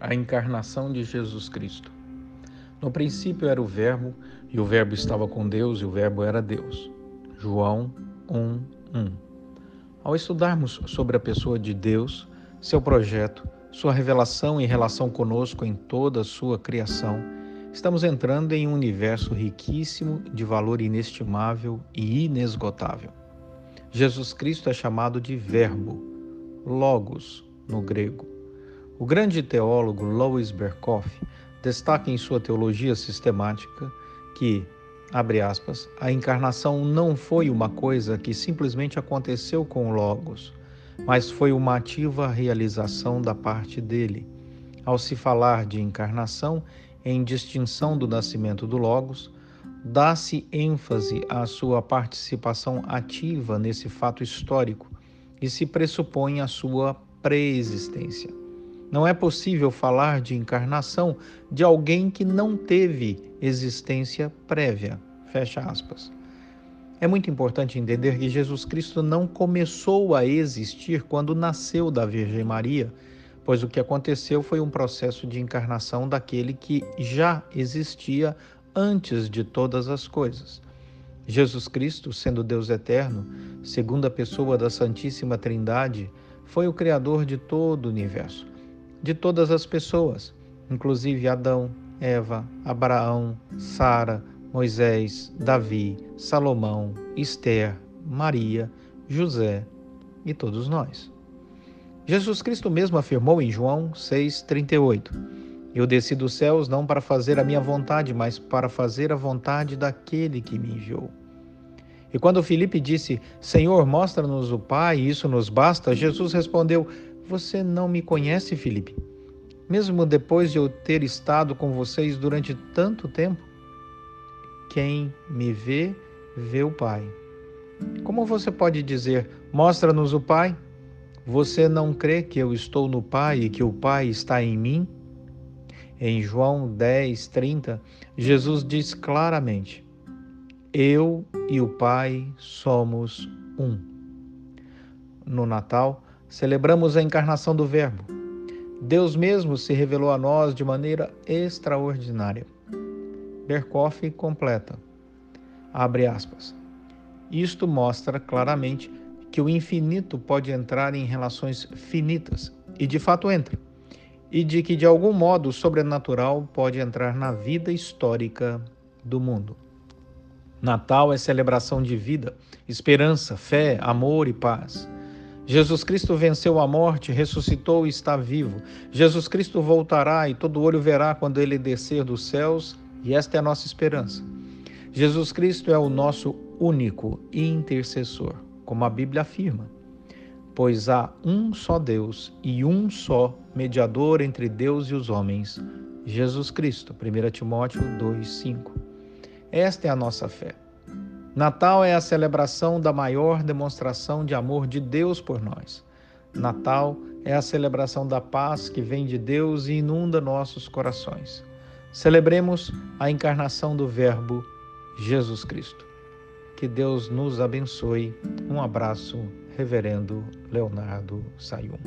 a encarnação de Jesus Cristo. No princípio era o Verbo, e o Verbo estava com Deus, e o Verbo era Deus. João 1, 1. Ao estudarmos sobre a pessoa de Deus, seu projeto, sua revelação em relação conosco em toda a sua criação, estamos entrando em um universo riquíssimo de valor inestimável e inesgotável. Jesus Cristo é chamado de Verbo, Logos no grego. O grande teólogo Louis Berkhoff destaca em sua teologia sistemática que, abre aspas, a encarnação não foi uma coisa que simplesmente aconteceu com o Logos, mas foi uma ativa realização da parte dele. Ao se falar de encarnação, em distinção do nascimento do Logos, dá-se ênfase à sua participação ativa nesse fato histórico e se pressupõe a sua pré-existência. Não é possível falar de encarnação de alguém que não teve existência prévia. Fecha aspas. É muito importante entender que Jesus Cristo não começou a existir quando nasceu da Virgem Maria, pois o que aconteceu foi um processo de encarnação daquele que já existia antes de todas as coisas. Jesus Cristo, sendo Deus eterno, segunda pessoa da Santíssima Trindade, foi o Criador de todo o universo, de todas as pessoas, inclusive Adão, Eva, Abraão, Sara, Moisés, Davi, Salomão, Esther, Maria, José e todos nós. Jesus Cristo mesmo afirmou em João 6,38: Eu desci dos céus não para fazer a minha vontade, mas para fazer a vontade daquele que me enviou. E quando Filipe disse: Senhor, mostra-nos o Pai, isso nos basta, Jesus respondeu: Você não me conhece, Filipe? Mesmo depois de eu ter estado com vocês durante tanto tempo? Quem me vê, vê o Pai. Como você pode dizer: Mostra-nos o Pai? Você não crê que eu estou no Pai e que o Pai está em mim? Em João 10, 30, Jesus diz claramente: eu e o Pai somos um. No Natal, celebramos a encarnação do Verbo. Deus mesmo se revelou a nós de maneira extraordinária. Berkoff completa. Abre aspas. Isto mostra claramente que o infinito pode entrar em relações finitas, e de fato entra, e de que de algum modo o sobrenatural pode entrar na vida histórica do mundo. Natal é celebração de vida, esperança, fé, amor e paz. Jesus Cristo venceu a morte, ressuscitou e está vivo. Jesus Cristo voltará e todo olho verá quando ele descer dos céus, e esta é a nossa esperança. Jesus Cristo é o nosso único intercessor, como a Bíblia afirma. Pois há um só Deus e um só mediador entre Deus e os homens, Jesus Cristo. 1 Timóteo 2:5. Esta é a nossa fé. Natal é a celebração da maior demonstração de amor de Deus por nós. Natal é a celebração da paz que vem de Deus e inunda nossos corações. Celebremos a encarnação do Verbo Jesus Cristo. Que Deus nos abençoe. Um abraço, Reverendo Leonardo Sayum.